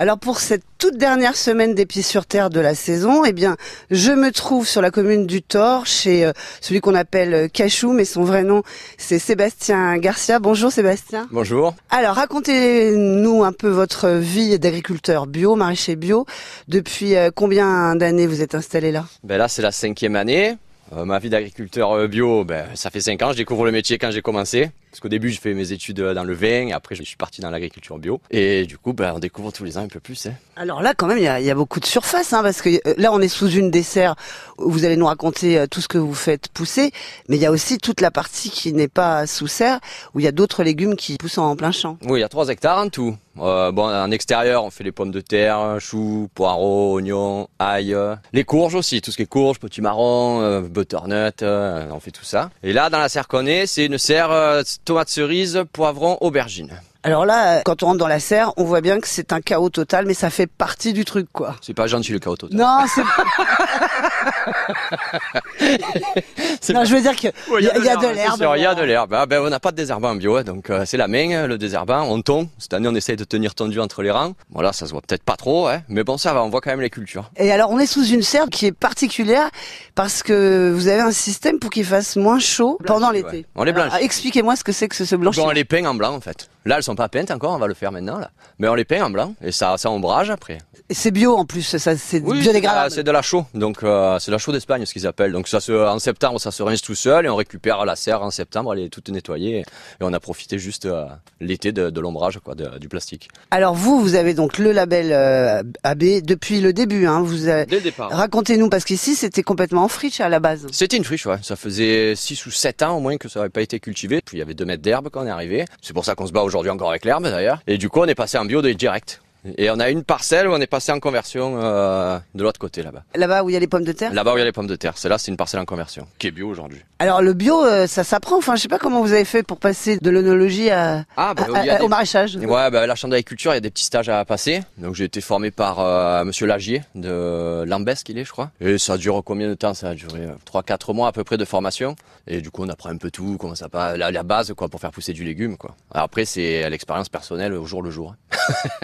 Alors pour cette toute dernière semaine des pieds sur terre de la saison, eh bien, je me trouve sur la commune du Thor chez euh, celui qu'on appelle euh, Cachou, mais son vrai nom c'est Sébastien Garcia. Bonjour Sébastien. Bonjour. Alors racontez-nous un peu votre vie d'agriculteur bio, maraîcher bio. Depuis euh, combien d'années vous êtes installé là? Ben là c'est la cinquième année. Euh, ma vie d'agriculteur bio, ben, ça fait cinq ans. Je découvre le métier quand j'ai commencé. Parce qu'au début, j'ai fait mes études dans le vin, et après, je suis parti dans l'agriculture bio. Et du coup, ben, on découvre tous les ans un peu plus. Hein. Alors là, quand même, il y a, y a, beaucoup de surface, hein, parce que euh, là, on est sous une dessert. Où vous allez nous raconter euh, tout ce que vous faites pousser, mais il y a aussi toute la partie qui n'est pas sous serre, où il y a d'autres légumes qui poussent en plein champ. Oui, il y a trois hectares en tout. Euh, bon, en extérieur, on fait les pommes de terre, choux, poireaux, oignons, ail, les courges aussi, tout ce qui est courges, petits marrons, euh, butternut, euh, on fait tout ça. Et là, dans la serre qu'on est, c'est une serre euh, tomates cerises, poivrons, aubergines. Alors là, quand on rentre dans la serre, on voit bien que c'est un chaos total, mais ça fait partie du truc, quoi. C'est pas gentil le chaos total. Non, c'est. non, je veux dire qu'il y, y, a de l'herbe. Il y a de l'herbe. Ah, ben, on n'a pas de désherbant en bio, hein, donc euh, c'est la main, le désherbant. On tombe. Cette année, on essaye de tenir tendu entre les rangs. Voilà, ça se voit peut-être pas trop, hein, mais bon, ça va. On voit quand même les cultures. Et alors, on est sous une serre qui est particulière parce que vous avez un système pour qu'il fasse moins chaud pendant l'été. Ouais. On les blanchit. Expliquez-moi ce que c'est que ce, ce blanchiment. Bon, on les peint en blanc en fait. Là, elles sont pas peintes encore, on va le faire maintenant là. Mais on les peint en blanc et ça, ça ombrage après. C'est bio en plus, ça c'est oui, biodégradable. C'est de la chaux, donc euh, c'est la chaux d'Espagne ce qu'ils appellent. Donc ça se, en septembre, ça se rince tout seul et on récupère la serre en septembre, elle est toute nettoyée et on a profité juste euh, l'été de, de l'ombrage quoi, de, du plastique. Alors vous, vous avez donc le label euh, AB depuis le début, hein. Vous avez... Dès le départ. Racontez-nous parce qu'ici c'était complètement en friche à la base. C'était une friche, ouais. Ça faisait 6 ou 7 ans au moins que ça n'avait pas été cultivé. Puis il y avait 2 mètres d'herbe quand on est arrivé. C'est pour ça qu'on se bat aujourd'hui encore avec l'herbe d'ailleurs. Et du coup on est passé en bio direct. Et on a une parcelle où on est passé en conversion euh, de l'autre côté là-bas. Là-bas où il y a les pommes de terre Là-bas où il y a les pommes de terre. Celle-là, c'est une parcelle en conversion, qui est bio aujourd'hui. Alors le bio, euh, ça s'apprend. Enfin, je sais pas comment vous avez fait pour passer de l'onologie à, ah, bah, à, à, des... au maraîchage. Ouais, bah, la chambre d'agriculture, il y a des petits stages à passer. Donc j'ai été formé par euh, Monsieur Lagier de Lambès qu'il est, je crois. Et ça dure combien de temps? Ça a duré 3-4 mois à peu près de formation. Et du coup, on apprend un peu tout, comment ça passe, la, la base quoi, pour faire pousser du légume. Quoi. Alors après, c'est l'expérience personnelle au jour le jour.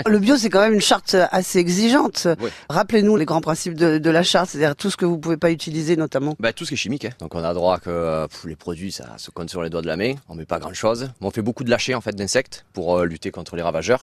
le bio, c'est quand même une charte assez exigeante. Oui. Rappelez-nous les grands principes de, de la charte, c'est-à-dire tout ce que vous pouvez pas utiliser notamment. Bah, tout ce qui est chimique. Hein. Donc on a droit que pff, les produits, ça se compte sur les doigts de la main. On met pas grand-chose. On fait beaucoup de lâcher en fait d'insectes pour euh, lutter contre les ravageurs.